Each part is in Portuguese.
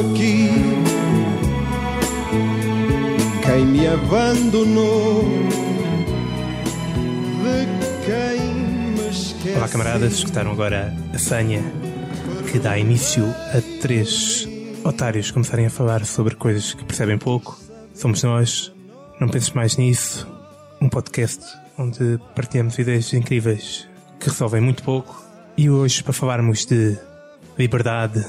aqui, quem me abandonou, de quem me esquece. Olá camaradas, escutaram agora a Sanha que dá início a três otários começarem a falar sobre coisas que percebem pouco. Somos nós, não penses mais nisso. Um podcast onde partilhamos ideias incríveis que resolvem muito pouco. E hoje para falarmos de liberdade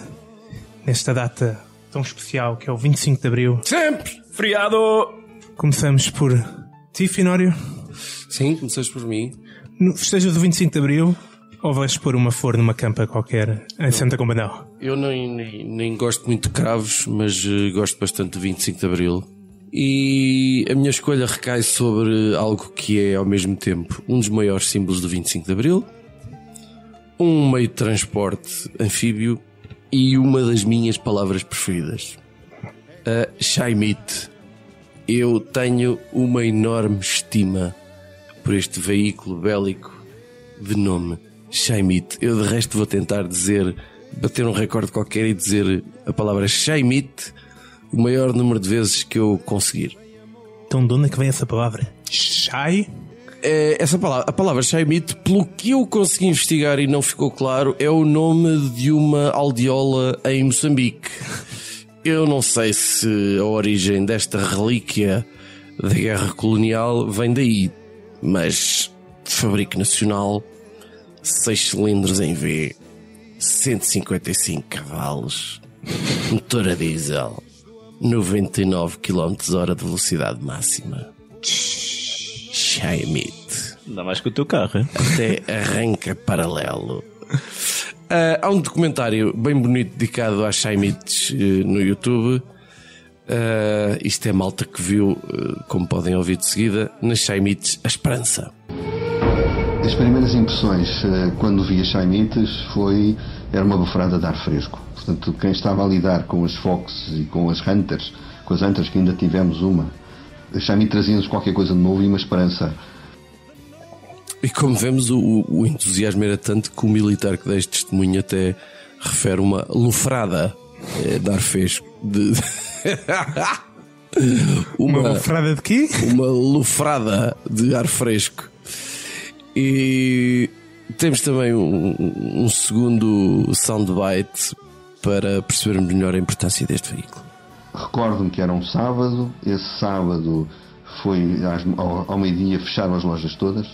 nesta data tão especial que é o 25 de Abril. Sempre! Feriado! Começamos por ti, Finório. Sim, começaste por mim. No festejo do 25 de Abril ou vais pôr uma flor numa campa qualquer em Santa Combadão? Eu nem, nem, nem gosto muito de cravos, mas eh, gosto bastante do 25 de Abril. E a minha escolha recai sobre algo que é ao mesmo tempo um dos maiores símbolos do 25 de Abril, um meio de transporte anfíbio e uma das minhas palavras preferidas. A Shaimit. Eu tenho uma enorme estima por este veículo bélico de nome Shaimit. Eu de resto vou tentar dizer, bater um recorde qualquer e dizer a palavra Shaimit o maior número de vezes que eu conseguir. Então de onde é que vem essa palavra? Shai? É, essa palavra, a palavra Shaimit, pelo que eu consegui investigar e não ficou claro, é o nome de uma aldeola em Moçambique. Eu não sei se a origem desta relíquia da guerra colonial vem daí, mas fabrico nacional, 6 cilindros em V, 155 cavalos, motor a diesel, 99 km hora de velocidade máxima. Shaimit. Ainda mais que o teu carro, hein? Até arranca paralelo. Ah, há um documentário bem bonito dedicado às Shaimites eh, no YouTube. Ah, isto é malta que viu, eh, como podem ouvir de seguida, nas Shaimites a esperança. As primeiras impressões eh, quando vi as Chaimites foi era uma bufrada de ar fresco. Portanto, quem estava a lidar com as Fox e com as Hunters, com as Hunters que ainda tivemos uma, as Chaimites traziam-nos qualquer coisa de novo e uma esperança. E como vemos, o, o entusiasmo era tanto que o militar que deste testemunho até refere uma lufrada eh, de ar fresco. De... Uma frada de quê? uma lufrada de ar fresco. E temos também um, um segundo soundbite para percebermos melhor a importância deste veículo. Recordo-me que era um sábado, esse sábado foi às- ao, ao meio-dia fecharam as lojas todas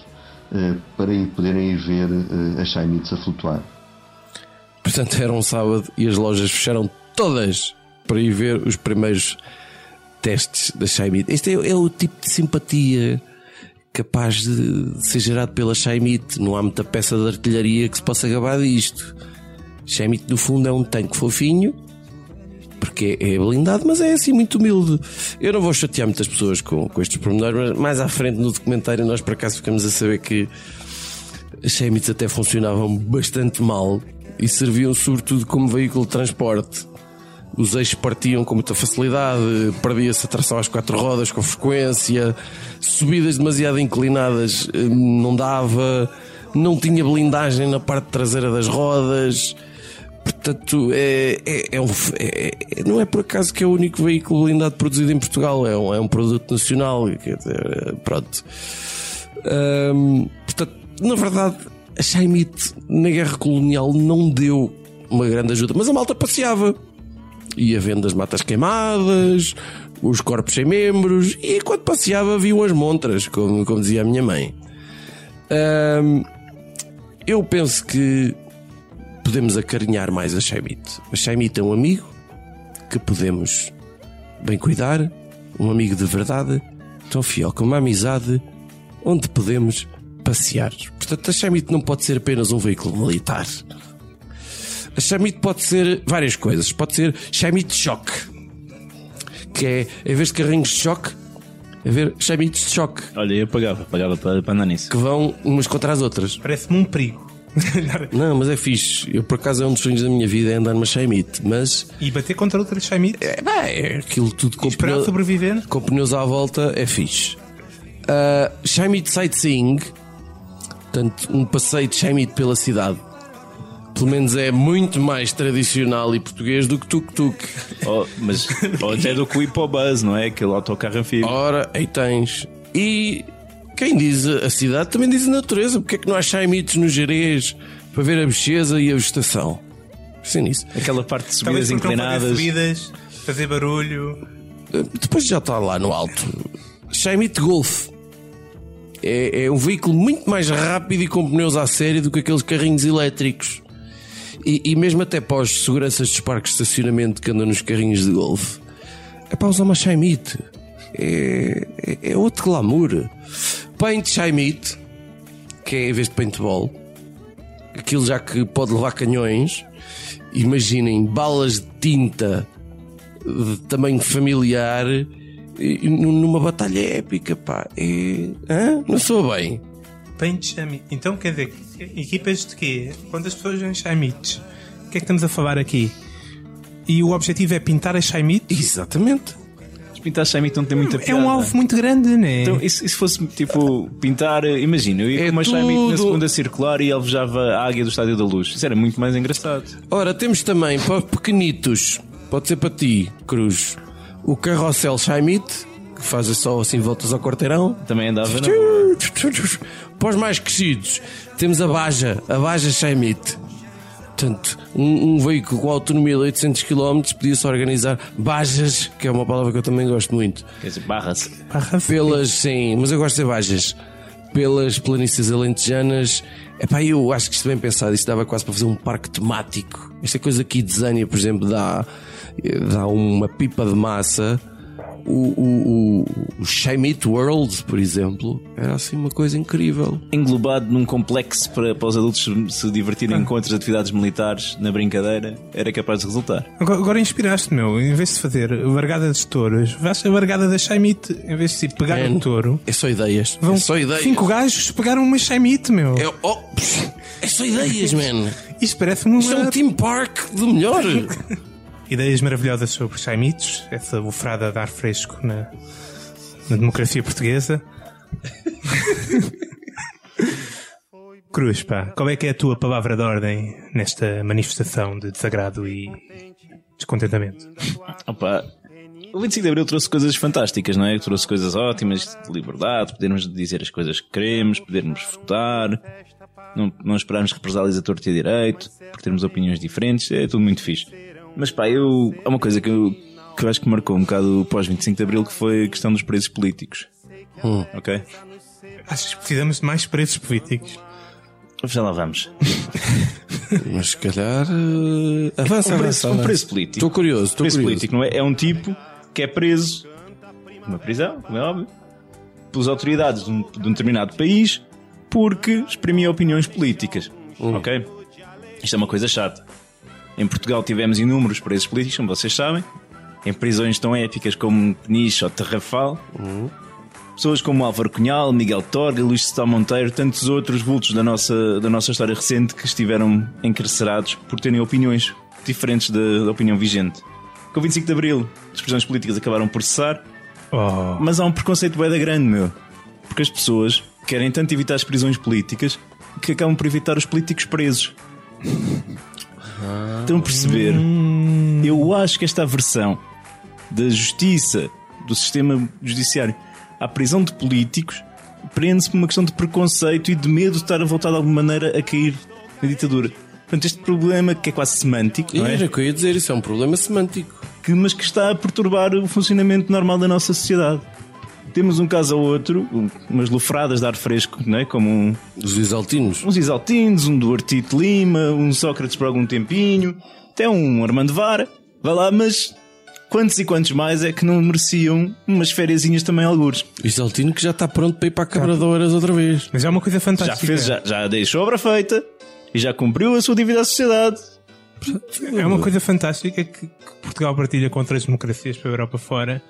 eh, para poderem ir ver eh, as Chaimites a flutuar. Portanto, era um sábado e as lojas fecharam todas para ir ver os primeiros testes da Shaimit. Este é, é o tipo de simpatia capaz de, de ser gerado pela Shaimit. Não há muita peça de artilharia que se possa gabar disto. Shaimit, no fundo, é um tanque fofinho, porque é blindado, mas é assim muito humilde. Eu não vou chatear muitas pessoas com, com estes pormenores, mas mais à frente no documentário nós por acaso ficamos a saber que as Shemits até funcionavam bastante mal e serviam sobretudo como veículo de transporte. Os eixos partiam com muita facilidade, perdia-se a tração às quatro rodas com frequência, subidas demasiado inclinadas eh, não dava, não tinha blindagem na parte traseira das rodas. Portanto, é, é, é um, é- é- não é por acaso que é o único veículo blindado produzido em Portugal, é um, é um produto nacional. dizer, Pronto. Hum, portanto, na verdade, a Shaimit na guerra colonial não deu uma grande ajuda, mas a malta passeava. Ia vendo as matas queimadas, os corpos sem membros, e enquanto passeava viam as montras, como, como dizia a minha mãe. Eu penso que podemos acarinhar mais a Shaimit. A Shaimit é um amigo que podemos bem cuidar, um amigo de verdade, tão fiel como uma amizade, onde podemos passear. Portanto, a Shamit não pode ser apenas um veículo militar. A Shamit pode ser várias coisas. Pode ser Shamit Shock, que é, em vez de carrinhos de choque, a ver Shamit de choque, Olha, eu pagava, pagava para, para andar nisso. que vão umas contra as outras. Parece-me um perigo. Não, mas é fixe. Eu, por acaso, é um dos sonhos da minha vida é andar numa Shaimite. Mas e bater contra outras Shaimite. é, é aquilo tudo com, Esperar pneu- sobreviver. com pneus à volta é fixe. Uh, Shaimite Sightseeing, portanto, um passeio de Shaimite pela cidade. Pelo menos é muito mais tradicional e português do que tuk-tuk. Ou- mas, ou até do que o Hipobus, não é? Aquele autocarro anfíbio. Ora, aí tens. E quem diz a cidade também diz a natureza. Porque é que não há Shaimites no Jerez para ver a bicheza e a vegetação? Pensem nisso. Aquela parte de subidas não fazer inclinadas. subidas, fazer barulho. Depois já está lá no alto. Shaimite Golf. É, é um veículo muito mais rápido e com pneus à série do que aqueles carrinhos elétricos. E, e mesmo até para os seguranças dos parques de estacionamento que andam nos carrinhos de golfe. É para usar uma Shaimite. É, é, é outro glamour. Paint Shaimite, que é em vez de paintball, aquilo já que pode levar canhões. Imaginem balas de tinta de tamanho familiar nu- numa batalha épica, pá. É... Hã? Não sou bem. Paint Shaimite. Então quer dizer, equipas de quê? Quantas pessoas em Shaimites? O que é que estamos a falar aqui? E o objetivo é pintar a Shaimite? Exatamente. Pintar Shaimite não tem muita É piada. um alvo muito grande, né? Então, e se, e se fosse tipo pintar, eh, imagina, eu ia É com uma Shaimite na tudo. segunda circular e alvejava a águia do Estádio da Luz. Isso era muito mais engraçado. Ora, temos também para pequenitos, pode ser para ti, Cruz, o carrossel Shaimite, que faz só assim voltas ao quarteirão. Também andava na Para os mais crescidos, temos a Baja, a Baja Shaimite. Portanto, um, um veículo com autonomia de 800 km podia-se organizar Bajas, que é uma palavra que eu também gosto muito. Quer dizer, barra-se. Barra pelas, sim, mas eu gosto de bajas, pelas planícies alentejanas. Epá, eu acho que isto bem pensado, isto dava quase para fazer um parque temático. Esta coisa aqui de Zânia, por exemplo, dá, dá uma pipa de massa. O, o, o, World, por exemplo, era assim uma coisa incrível. Englobado num complexo para, para os adultos se, divertirem com outras atividades militares na brincadeira, era capaz de resultar. Agora, agora inspiraste, meu. Em vez de fazer a vargada dos touros, vais a vargada da Shaimite. Em vez de tipo, pegar Man, um touro, É só ideias. vão é só ideias. cinco gajos pegaram uma Shaimite, meu. É, oh, é só ideias, man. Isto parece-me Isto é uma... um team park do melhor. Ideias maravilhosas sobre Shaimites, essa bufrada de ar fresco na, na democracia portuguesa. Cruz, pá, qual é que é a tua palavra de ordem nesta manifestação de desagrado e descontentamento? Opa, o 25 de Abril trouxe coisas fantásticas, não é? Trouxe coisas ótimas de liberdade, podermos dizer as coisas que queremos, podermos votar, não, não esperarmos represálias a torto e a direito, por termos opiniões diferentes, é tudo muito fixe. Mas pá, eu, há uma coisa que eu, que eu acho que marcou um bocado o pós-25 de Abril, que foi a questão dos presos políticos. Ok? Achas que precisamos de mais preços políticos? Já lá vamos. Mas se calhar. eh, avança, Um avança. preso, um avança. preso político. Estou curioso, estou preso curioso. político, não é? É um tipo que é preso numa prisão, como é óbvio, pelas autoridades de um, de um determinado país porque exprimia opiniões políticas. Hum. Ok? Isto é uma coisa chata. Em Portugal tivemos inúmeros presos políticos, como vocês sabem, em prisões tão épicas como Peniche ou Terrafal. Hum. Pessoas como Álvaro Cunhal, Miguel Torga, Luís Sá Monteiro, tantos outros vultos da nossa, da nossa história recente que estiveram encarcerados por terem opiniões diferentes da, da opinião vigente. Com o 25 de Abril, as prisões políticas acabaram por cessar, Oh, mas há um preconceito bué da grande, meu. Porque as pessoas querem tanto evitar as prisões políticas que acabam por evitar os políticos presos. Estão a perceber? Eu acho que esta versão da justiça, do sistema judiciário, à prisão de políticos, prende-se por uma questão de preconceito e de medo de estar a voltar de alguma maneira a cair na ditadura. Portanto, este problema que é quase semântico, não é? Era o que eu ia dizer, isso é um problema semântico. que, mas que está a perturbar o funcionamento normal da nossa sociedade. Temos um caso ou outro, um- umas lufradas de ar fresco, não é? como um, Os exaltinos. uns Isaltinos, um Duarte de Lima, um Sócrates por algum tempinho, até um Armando Vara. Vá lá, mas quantos e quantos mais é que não mereciam umas fériasinhas também algures? O exaltino que já está pronto para ir para a Quebradoras outra vez. mas é uma coisa Já fantástica. fez, já, já deixou a obra feita e já cumpriu a sua dívida à sociedade. É uma coisa fantástica que, que Portugal partilha com outras democracias pela Europa fora.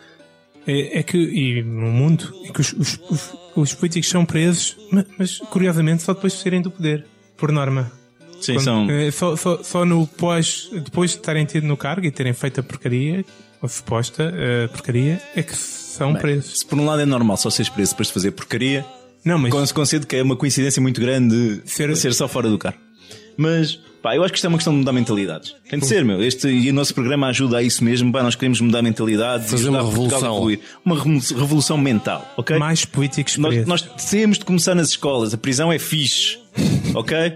É, é que, e no mundo, é que os, os- os- os políticos são presos, ma- mas, curiosamente só depois de saírem do poder, por norma. Sim, Quando- são. eh, só, só, só no pós, depois de terem tido no cargo e terem feito a porcaria, a suposta eh, porcaria, é que são presos. Se por um lado é normal só seres preso depois de fazer porcaria, Não, mas Con- concedo que é uma coincidência muito grande Ser- ser, só fora do carro. Mas, pá, eu acho que isto é uma questão de mudar mentalidades. Tem de ser, meu. Este, e o nosso programa ajuda a isso mesmo. Pá, nós queremos mudar mentalidades. Fazer uma revolução. Uma revolu- revolução mental, ok? mais políticos Nós, nós temos de começar nas escolas. A prisão é fixe, ok?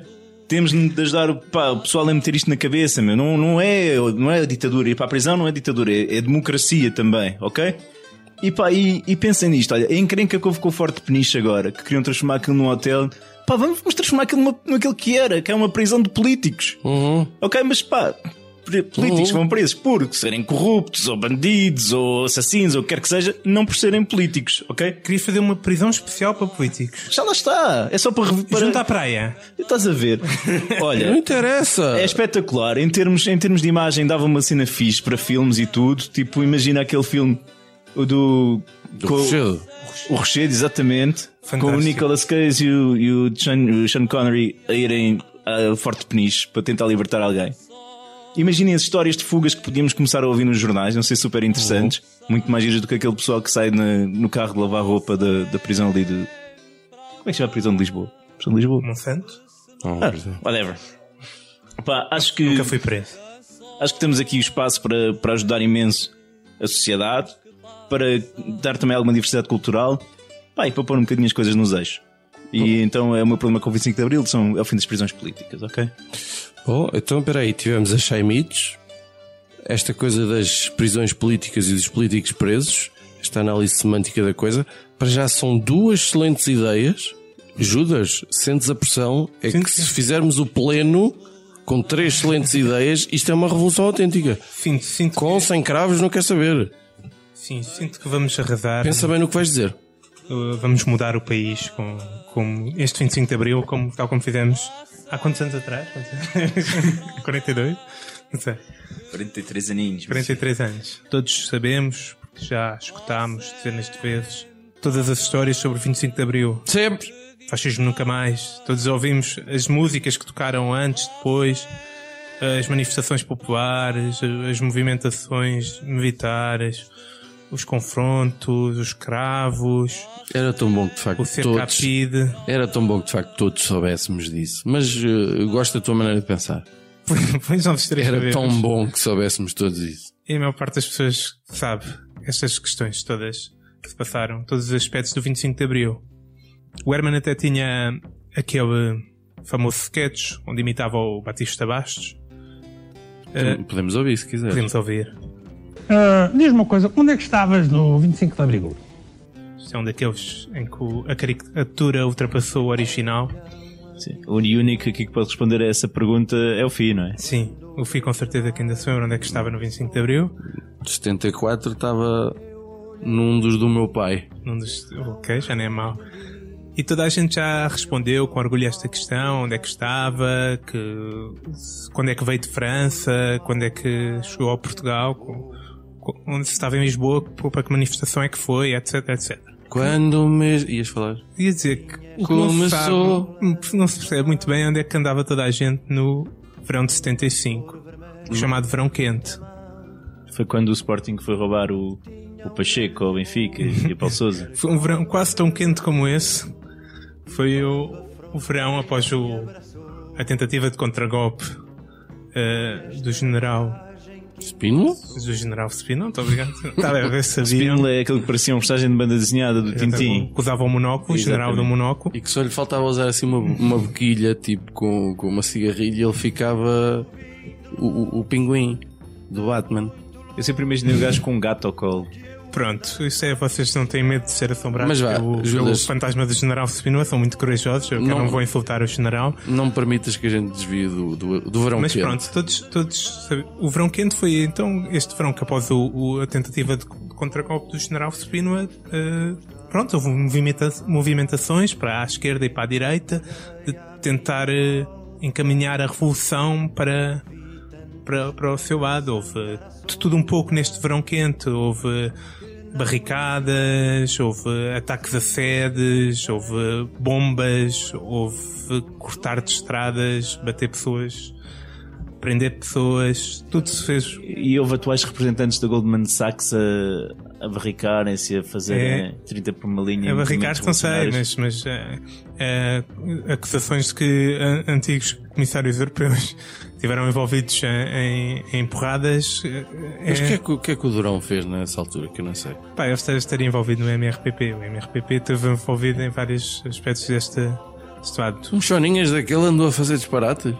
Temos de ajudar o- pá, o pessoal a meter isto na cabeça, meu. Não, não, é, não é ditadura. Ir para a prisão não é ditadura, é, é democracia também, ok? E pá, e, e pensem nisto, olha, a encrenca que houve com o Forte Peniche agora, que queriam transformar aquilo num hotel. Pá, vamos, vamos transformar aquilo numa, naquilo que era, que é uma prisão de políticos. Uhum. Ok, mas pá, políticos Uhum. vão presos por serem corruptos, ou bandidos, ou assassinos, ou o que quer que seja, não por serem políticos, ok? Queria fazer uma prisão especial para políticos. Já lá está, é só para. para... Junto à praia. Estás a ver? Não Olha, interessa. é espetacular. Em termos, em termos de imagem, dava uma cena fixe para filmes e tudo. Tipo, imagina aquele filme o do. Do com- Rochedo. O Rochedo, exatamente. Fantástico. Com o Nicolas Cage e o, e o Sean, o Sean Connery a irem a Forte Peniche para tentar libertar alguém. Imaginem as histórias de fugas que podíamos começar a ouvir nos jornais, não sei super interessantes, Uhum. muito mais giras do que aquele pessoal que sai na- no carro de lavar roupa da, da prisão ali de. Como é que se chama a prisão de Lisboa? Prisão de Lisboa? Monsanto? Ah, whatever. Pá, acho que Nunca fui preso. acho que temos aqui o espaço para, para ajudar imenso a sociedade, para dar também alguma diversidade cultural pá, e para pôr um bocadinho as coisas nos eixos. E então é o meu problema com o 25 de Abril, são, é o fim das prisões políticas, ok? Bom, então espera aí, tivemos as Chaimites, esta coisa das prisões políticas e dos políticos presos, esta análise semântica da coisa, para já são duas excelentes ideias. Judas, sentes a pressão, é Sim, que sim. se fizermos o pleno com três excelentes ideias, isto é uma revolução autêntica. Sinto, sinto, Com ou sem cravos, não quer saber. Sim, sinto que vamos arrasar. Pensa bem no que vais dizer. Uh, Vamos mudar o país com, com este 25 de Abril, como, tal como fizemos há quantos anos atrás? Quantos anos? 42? Não sei. 43 aninhos. 43 anos. Todos sabemos, porque já escutámos dezenas de vezes, todas as histórias sobre o 25 de Abril. Sempre. Fascismo nunca mais. Todos ouvimos as músicas que tocaram antes, depois, as manifestações populares, as movimentações militares, os confrontos, os cravos, Era tão bom que de facto o todos. capide. Era tão bom que de facto todos soubéssemos disso. Mas eu gosto da tua maneira de pensar. Pois não Era tão bom que soubéssemos todos isso. E a maior parte das pessoas sabe estas questões todas que se passaram, todos os aspectos do 25 de Abril. O Herman até tinha aquele famoso sketch onde imitava o Batista Bastos. Podemos ouvir se quiser. podemos ouvir. Ah, Diz-me uma coisa, onde é que estavas no 25 de Abril? Isto é um daqueles em que o- a caricatura ultrapassou o original. Sim. O único aqui que pode responder a essa pergunta é o Fi, não é? Sim, eu fui com certeza que ainda se lembra onde é que estava no 25 de Abril. 74 estava num dos do meu pai. Num dos... Ok, já nem é mau. E toda a gente já respondeu com orgulho a esta questão, onde é que estava, que quando é que veio de França, quando é que chegou a Portugal, onde se estava em Lisboa, para que manifestação é que foi, etc, etc. Quando me. ias falar? Ia dizer que que não se, Começou. sabe, não se percebe muito bem onde é que andava toda a gente no verão de 75, o chamado verão quente. Foi quando o Sporting foi roubar o, o Pacheco ao Benfica e o Paulo Souza. Foi um verão quase tão quente como esse. Foi o, o verão após o, a tentativa de contragolpe eh, do general Espino? do general Spino, muito obrigado. Estava a ver se sabiam. Spindle é aquele que parecia um personagem de banda desenhada do Tintim. Que usava o monóculo, o general do monóculo. E que só lhe faltava usar assim uma, uma boquilha, tipo com, com uma cigarrilha, e ele ficava o, o, o pinguim do Batman. Eu sempre imaginei o gajo com um gato ao colo. Pronto, isso é, vocês não têm medo de ser assombrados Mas vá, pelo, pelo Judas. fantasma do general Spinoa, são muito corajosos, eu Não. não vou insultar o general. Não permitas que a gente desvie do, do, do verão Mas quente. pronto, todos, todos sabe- o verão quente foi então este verão que após o, o- a tentativa de contragolpe do general Spinoa, eh, pronto, houve movimenta- movimentações para a esquerda e para a direita de tentar eh, encaminhar a revolução para, para, para o seu lado. Houve de tudo um pouco neste verão quente, houve barricadas, houve ataques a sedes, houve bombas, houve cortar de estradas, bater pessoas, prender pessoas, tudo se fez. E houve atuais representantes da Goldman Sachs a, a barricarem-se, a fazerem É. 30 por uma linha. A barricar movimentos não sei, mas, mas eh, eh, acusações de que an- antigos comissários europeus estiveram envolvidos em, em, em porradas. eh, Mas o é- que, é que, o que é que o Durão fez nessa altura? Que eu não sei. Pá, eu estaria- estaria envolvido no MRPP. O MRPP esteve envolvido em vários aspectos desta Um choninhas daquele andou a fazer disparates?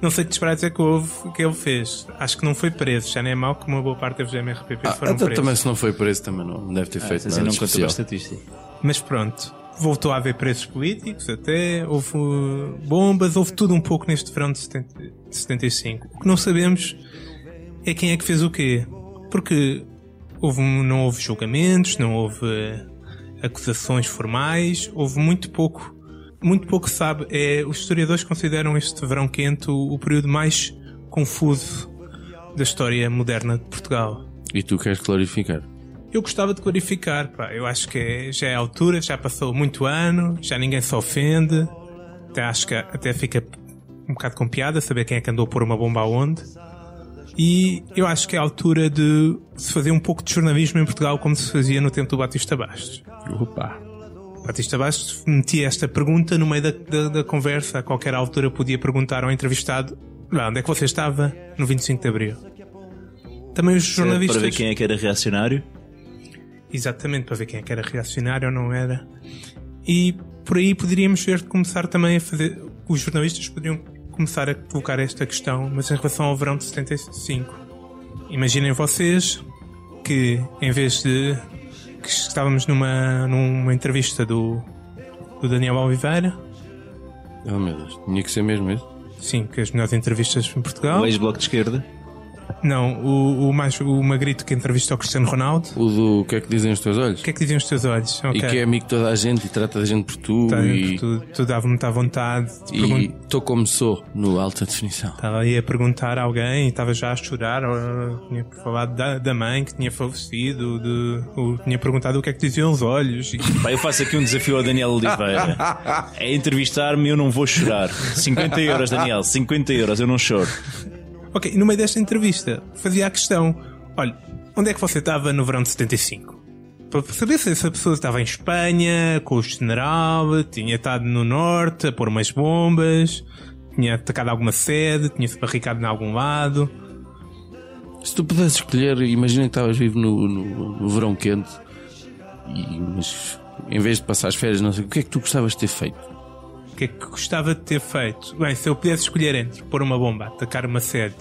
Não sei que disparates é que houve que ele fez. Acho que não foi preso. Já nem é mau que uma boa parte dos MRPP Ah, foram então presos. também se não foi preso também não deve ter feito Assim nada não a estatística. Mas pronto, voltou a haver presos políticos até, houve uh, bombas, houve tudo um pouco neste verão de 70 de 75. O que não sabemos é quem é que fez o quê. Porque houve, não houve julgamentos, não houve uh, acusações formais, houve muito pouco. Muito pouco sabe. É, os historiadores consideram este verão quente o, o período mais confuso da história moderna de Portugal. E tu queres clarificar? Eu gostava de clarificar, pá. Eu acho que é- já é a altura, já passou muito ano, já ninguém se ofende. Até acho que até fica um bocado com piada saber quem é que andou a pôr uma bomba aonde. E eu acho que é a altura de se fazer um pouco de jornalismo em Portugal como se fazia no tempo do Batista Bastos. Opa! Batista Bastos metia esta pergunta no meio da, da, da conversa. A qualquer altura podia perguntar ao entrevistado lá, onde é que você estava no 25 de Abril. Também os jornalistas... Para ver quem é que era reacionário. Exatamente, para ver quem é que era reacionário ou não era. E por aí poderíamos ver começar também a fazer. Os jornalistas poderiam começar a colocar esta questão, mas em relação ao verão de 75. Imaginem vocês que em vez de. Que estávamos numa, numa entrevista do, do Daniel Oliveira, Oh meu Deus, tinha que ser mesmo isso? sim, que as melhores entrevistas em Portugal. O ex-bloco de esquerda. Não, o, o mais o magrito que entrevista o Cristiano Ronaldo. O do o que é que dizem os teus olhos? O que é que diziam os teus olhos? E que é amigo de toda a gente e trata da gente por tu Tá, e tu, tu dava muita vontade de pergun- e estou como sou no alta definição. Estava aí a perguntar a alguém e estava já a chorar. Ou, tinha falado da, da mãe que tinha falecido. De, ou, tinha perguntado o que é que diziam os olhos. E, Pá, eu faço aqui um desafio ao Daniel Oliveira. É entrevistar-me e eu não vou chorar. 50 euros, Daniel, 50 euros, eu não choro. Ok, no meio desta entrevista fazia a questão: olha, onde é que você estava no verão de 75? Para saber se essa pessoa estava em Espanha, com o general, tinha estado no norte a pôr umas bombas, tinha atacado alguma sede, tinha-se barricado em algum lado. Se tu pudesses escolher, imagina que estavas vivo no, no, no verão quente e mas em vez de passar as férias, não sei, o que é que tu gostavas de ter feito? O que é que gostava de ter feito? Bem, se eu pudesse escolher entre pôr uma bomba, atacar uma sede,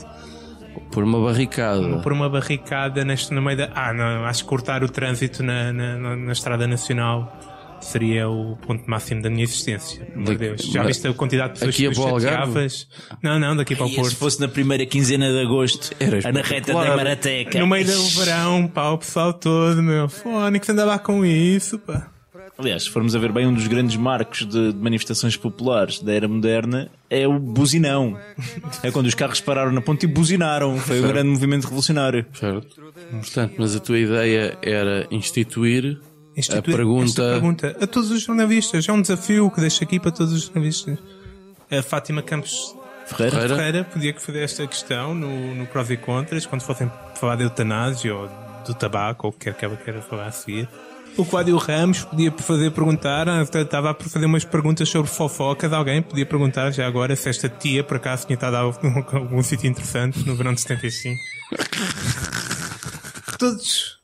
Pôr uma barricada. pôr uma barricada neste, no meio da. Ah, não, acho que cortar o trânsito na, na, na- na Estrada Nacional seria o ponto máximo da minha existência. Amor de Deus. Já viste a quantidade de pessoas aqui que tu chateavas? Não, não, daqui para o E se Porto. fosse na primeira quinzena de agosto, Era na reta espetacular. da Marateca. No meio do verão, pá, o pessoal todo, meu. Fónix andava com isso, pá. Aliás, se formos a ver bem, um dos grandes marcos de, de manifestações populares da era moderna é o buzinão. É quando os carros pararam na ponte e buzinaram. Foi um grande movimento revolucionário. Certo? Portanto, mas a tua ideia era instituir, Instituir a pergunta. pergunta a todos os jornalistas. É um desafio que deixo aqui para todos os jornalistas. A Fátima Campos Ferreira? Ferreira. Ferreira podia que fazer esta questão no, no prós e contras, quando fossem falar de eutanásia ou do tabaco, ou o que quer que ela queira falar a seguir. O Cláudio Ramos podia fazer perguntar, ah, estava a fazer umas perguntas sobre fofocas. Alguém podia perguntar já agora se esta tia por acaso tinha estado a algum, algum sítio interessante no verão de 75. Todos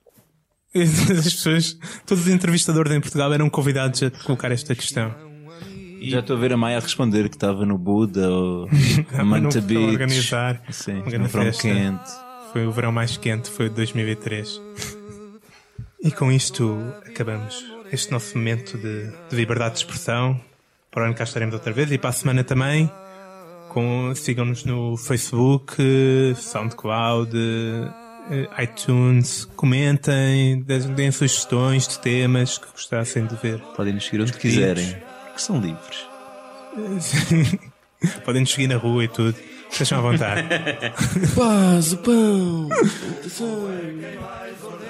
as pessoas, todos os entrevistadores em Portugal eram convidados a colocar esta questão. Já estou a ver a Maia a responder que estava no Buda ou a Manta Beach. organizar Sim, uma grande verão festa. quente. Foi o verão mais quente, foi o de 2003. E com isto acabamos este nosso momento de, de liberdade de expressão. Para o ano cá estaremos outra vez e para a semana também. Com, sigam-nos no Facebook, SoundCloud, eh, iTunes. Comentem, deem sugestões de temas que gostassem de ver. Podem nos seguir onde quiserem. Que são livres. Podem nos seguir na rua e tudo. Estejam à vontade. Paz, o pão!